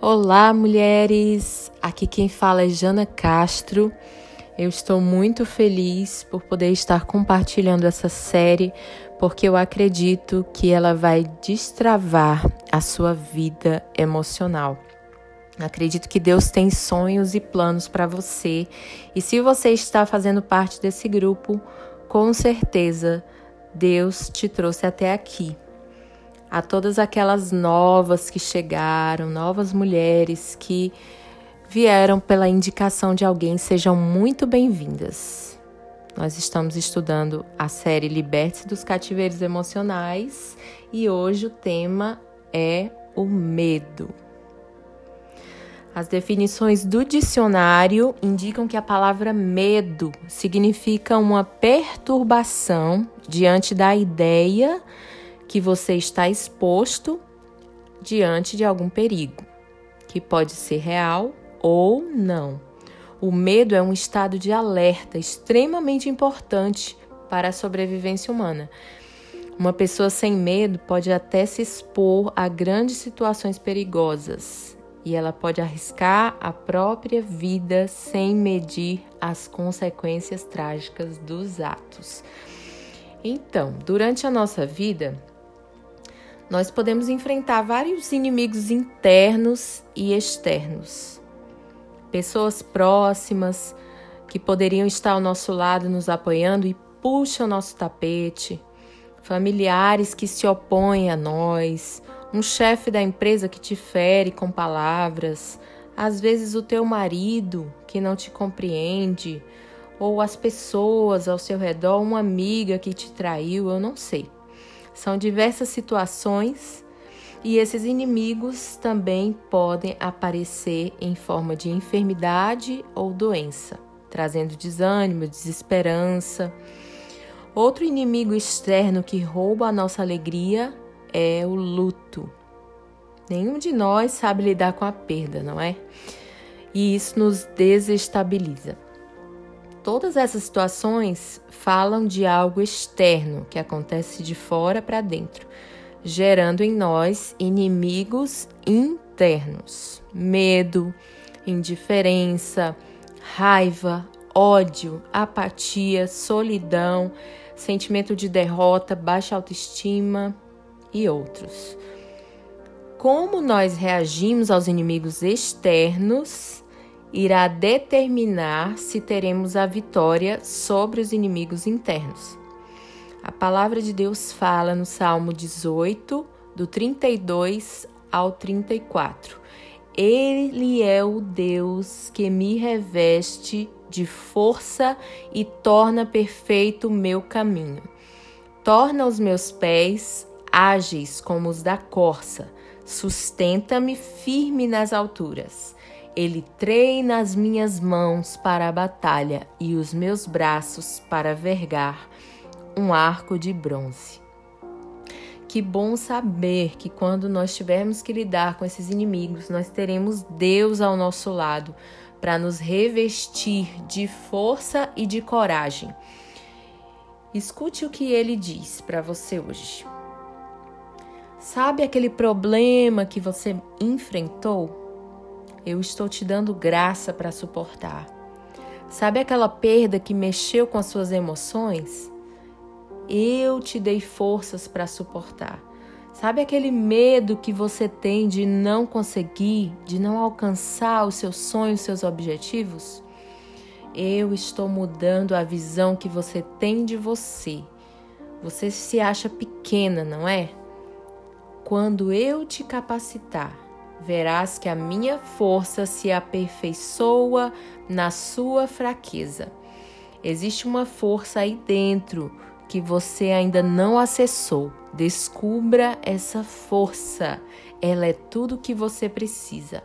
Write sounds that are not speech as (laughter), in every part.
Olá, mulheres! Aqui quem fala é Jana Castro. Eu estou muito feliz por poder estar compartilhando essa série, porque eu acredito que ela vai destravar a sua vida emocional. Acredito que Deus tem sonhos e planos para você, e se você está fazendo parte desse grupo, com certeza Deus te trouxe até aqui a todas aquelas novas que chegaram, novas mulheres que vieram pela indicação de alguém, sejam muito bem-vindas. Nós estamos estudando a série Liberte-se dos Cativeiros Emocionais e hoje o tema é o medo. As definições do dicionário indicam que a palavra medo significa uma perturbação diante da ideia que você está exposto diante de algum perigo, que pode ser real ou não. O medo é um estado de alerta extremamente importante para a sobrevivência humana. Uma pessoa sem medo pode até se expor a grandes situações perigosas e ela pode arriscar a própria vida sem medir as consequências trágicas dos atos. Então, durante a nossa vida, nós podemos enfrentar vários inimigos internos e externos. Pessoas próximas que poderiam estar ao nosso lado nos apoiando e puxam o nosso tapete, familiares que se opõem a nós, um chefe da empresa que te fere com palavras, às vezes o teu marido que não te compreende, ou as pessoas ao seu redor, uma amiga que te traiu, eu não sei. São diversas situações e esses inimigos também podem aparecer em forma de enfermidade ou doença, trazendo desânimo, desesperança. Outro inimigo externo que rouba a nossa alegria é o luto. Nenhum de nós sabe lidar com a perda, não é? E isso nos desestabiliza. Todas essas situações falam de algo externo que acontece de fora para dentro, gerando em nós inimigos internos: medo, indiferença, raiva, ódio, apatia, solidão, sentimento de derrota, baixa autoestima e outros. Como nós reagimos aos inimigos externos irá determinar se teremos a vitória sobre os inimigos internos. A palavra de Deus fala no Salmo 18, do 32 ao 34. Ele é o Deus que me reveste de força e torna perfeito o meu caminho. Torna os meus pés ágeis como os da corça, sustenta-me firme nas alturas. Ele treina as minhas mãos para a batalha e os meus braços para vergar um arco de bronze. Que bom saber que quando nós tivermos que lidar com esses inimigos, nós teremos Deus ao nosso lado para nos revestir de força e de coragem. Escute o que ele diz para você hoje. Sabe aquele problema que você enfrentou? Eu estou te dando graça para suportar. Sabe aquela perda que mexeu com as suas emoções? Eu te dei forças para suportar. Sabe aquele medo que você tem de não conseguir, de não alcançar os seus sonhos, os seus objetivos? Eu estou mudando a visão que você tem de você. Você se acha pequena, não é? Quando eu te capacitar, verás que a minha força se aperfeiçoa na sua fraqueza. Existe uma força aí dentro que você ainda não acessou. Descubra essa força. Ela é tudo que você precisa.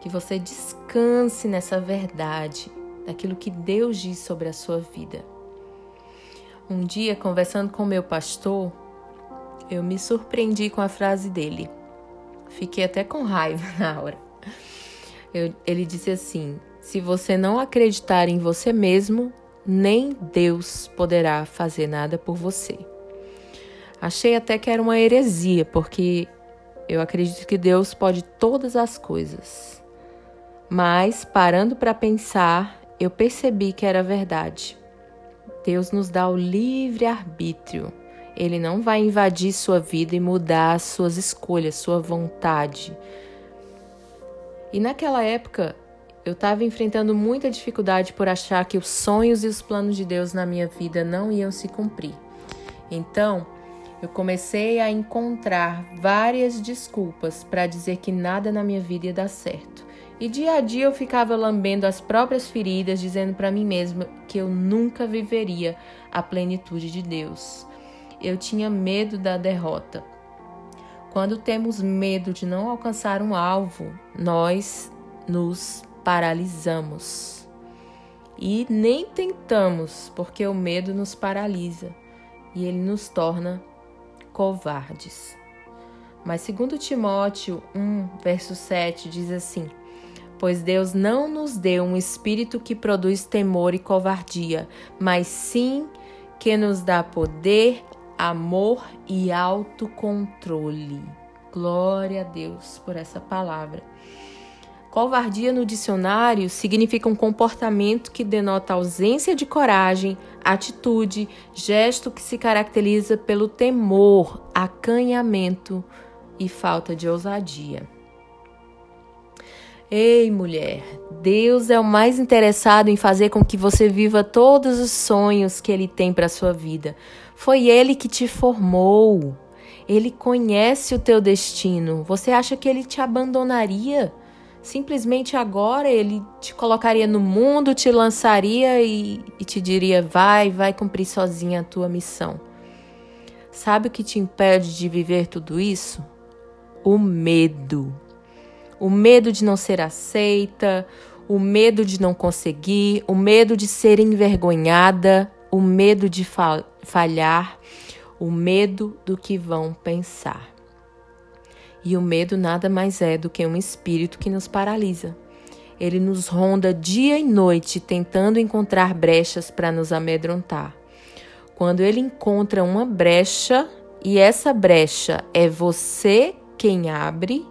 Que você descanse nessa verdade, daquilo que Deus diz sobre a sua vida. Um dia, conversando com meu pastor, eu me surpreendi com a frase dele. Fiquei até com raiva (laughs) na hora. Eu, ele disse assim: se você não acreditar em você mesmo, nem Deus poderá fazer nada por você. Achei até que era uma heresia, porque Eu acredito que Deus pode todas as coisas. Mas, parando para pensar, eu percebi que era verdade. Deus nos dá o livre arbítrio. Ele não vai invadir sua vida e mudar as suas escolhas, sua vontade. E naquela época, eu estava enfrentando muita dificuldade por achar que os sonhos e os planos de Deus na minha vida não iam se cumprir. Então, eu comecei a encontrar várias desculpas para dizer que nada na minha vida ia dar certo. E dia a dia eu ficava lambendo as próprias feridas, dizendo para mim mesma que eu nunca viveria a plenitude de Deus. Eu tinha medo da derrota. Quando temos medo de não alcançar um alvo, nós nos paralisamos. E nem tentamos, porque o medo nos paralisa e ele nos torna covardes. Mas segundo Timóteo 1, verso 7 diz assim: Pois Deus não nos deu um espírito que produz temor e covardia, mas sim que nos dá poder, amor e autocontrole. Glória a Deus por essa palavra. Covardia no dicionário significa um comportamento que denota ausência de coragem, atitude, gesto que se caracteriza pelo temor, acanhamento e falta de ousadia. Ei, mulher, Deus é o mais interessado em fazer com que você viva todos os sonhos que ele tem para sua vida. Foi ele que te formou. Ele conhece o teu destino. Você acha que ele te abandonaria? simplesmente agora ele te colocaria no mundo, te lançaria e, e, te diria: vai, vai cumprir sozinha a tua missão. Sabe o que te impede de viver tudo isso? O medo. O medo de não ser aceita, o medo de não conseguir, o medo de ser envergonhada, o medo de falhar, o medo do que vão pensar. E o medo nada mais é do que um espírito que nos paralisa. Ele nos ronda dia e noite tentando encontrar brechas para nos amedrontar. Quando ele encontra uma brecha, e essa brecha é você quem abre,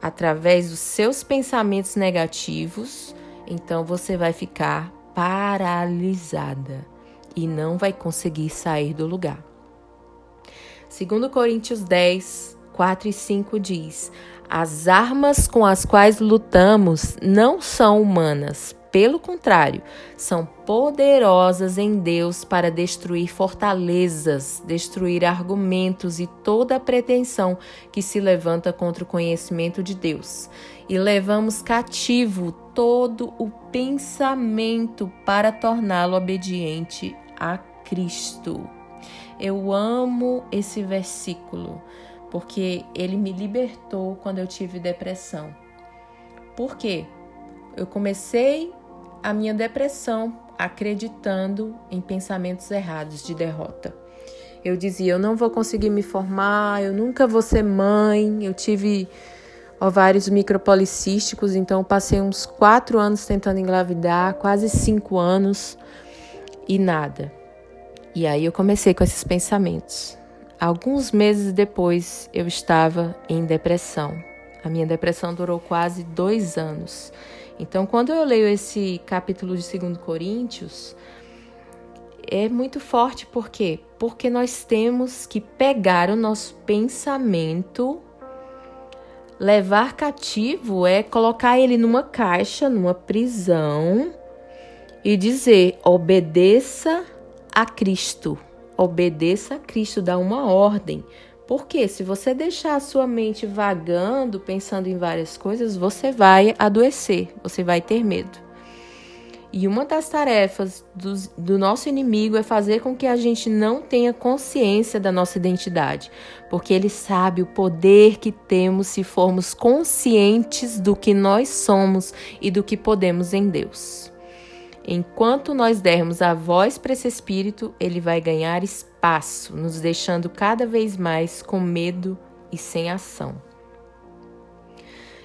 através dos seus pensamentos negativos, então você vai ficar paralisada e não vai conseguir sair do lugar. Segundo Coríntios 10, 4 e 5 diz: As armas com as quais lutamos não são humanas, pelo contrário, são poderosas em Deus para destruir fortalezas, destruir argumentos e toda pretensão que se levanta contra o conhecimento de Deus. E levamos cativo todo o pensamento para torná-lo obediente a Cristo. Eu amo esse versículo porque ele me libertou quando eu tive depressão. Por quê? Eu comecei a minha depressão acreditando em pensamentos errados de derrota. Eu dizia: eu não vou conseguir me formar, eu nunca vou ser mãe. Eu tive ovários micropolicísticos, então passei uns quatro anos tentando engravidar, quase cinco anos e nada. E aí eu comecei com esses pensamentos. Alguns meses depois, eu estava em depressão. A minha depressão durou quase dois anos. Então, quando eu leio esse capítulo de 2 Coríntios, é muito forte, por quê? Porque nós temos que pegar o nosso pensamento, levar cativo é colocar ele numa caixa, numa prisão e dizer: obedeça a Cristo obedeça a Cristo, dá uma ordem. Porque se você deixar a sua mente vagando, pensando em várias coisas, você vai adoecer, você vai ter medo. E uma das tarefas do, do, nosso inimigo é fazer com que a gente não tenha consciência da nossa identidade, porque ele sabe o poder que temos se formos conscientes do que nós somos e do que podemos em Deus. Enquanto nós dermos a voz para esse espírito, ele vai ganhar espaço, nos deixando cada vez mais com medo e sem ação.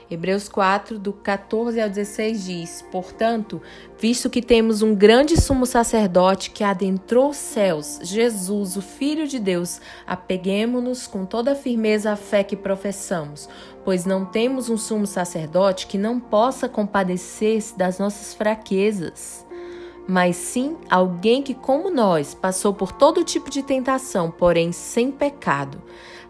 Hebreus 4, do 14 ao 16 diz: Portanto, visto que temos um grande sumo sacerdote que adentrou os céus, Jesus, o Filho de Deus, apeguemo-nos com toda a firmeza à fé que professamos, pois não temos um sumo sacerdote que não possa compadecer-se das nossas fraquezas mas sim alguém que, como nós, passou por todo tipo de tentação, porém sem pecado.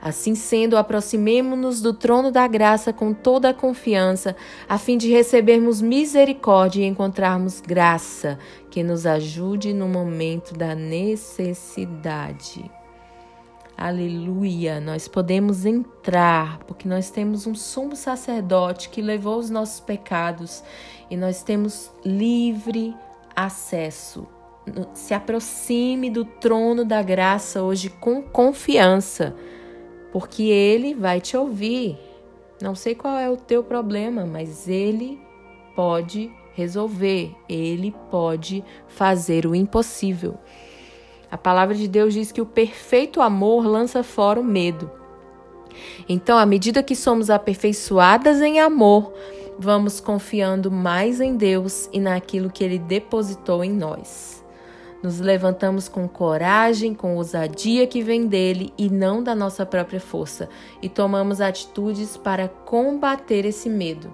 Assim sendo, aproximemo-nos do trono da graça com toda a confiança, a fim de recebermos misericórdia e encontrarmos graça que nos ajude no momento da necessidade. Aleluia! Nós podemos entrar, porque nós temos um sumo sacerdote que levou os nossos pecados e nós temos livre acesso. Se aproxime do trono da graça hoje com confiança, porque Ele vai te ouvir. Não sei qual é o teu problema, mas Ele pode resolver, Ele pode fazer o impossível. A palavra de Deus diz que o perfeito amor lança fora o medo. Então, à medida que somos aperfeiçoadas em amor, vamos confiando mais em Deus e naquilo que Ele depositou em nós. Nos levantamos com coragem, com ousadia que vem dele e não da nossa própria força, e tomamos atitudes para combater esse medo.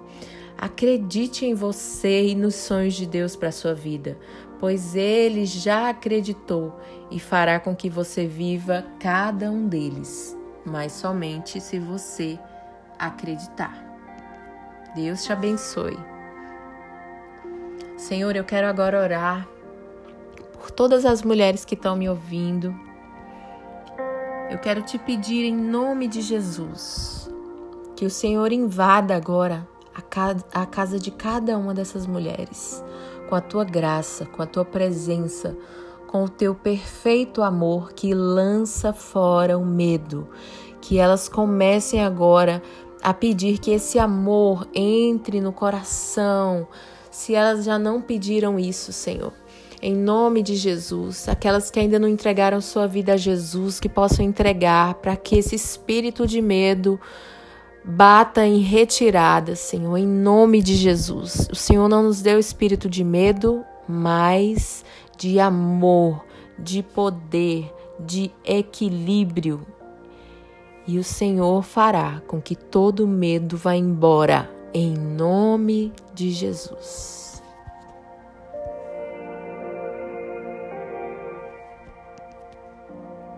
Acredite em você e nos sonhos de Deus para sua vida, pois Ele já acreditou e fará com que você viva cada um deles, mas somente se você acreditar. Deus te abençoe. Senhor, eu quero agora orar por todas as mulheres que estão me ouvindo. Eu quero te pedir em nome de Jesus que o Senhor invada agora a casa de cada uma dessas mulheres com a tua graça, com a tua presença, com o teu perfeito amor que lança fora o medo. Que elas comecem agora a pedir que esse amor entre no coração, se elas já não pediram isso, Senhor. Em nome de Jesus, aquelas que ainda não entregaram sua vida a Jesus, que possam entregar para que esse espírito de medo bata em retirada, Senhor, em nome de Jesus. O Senhor não nos deu espírito de medo, mas de amor, de poder, de equilíbrio, e o Senhor fará com que todo medo vá embora, em nome de Jesus.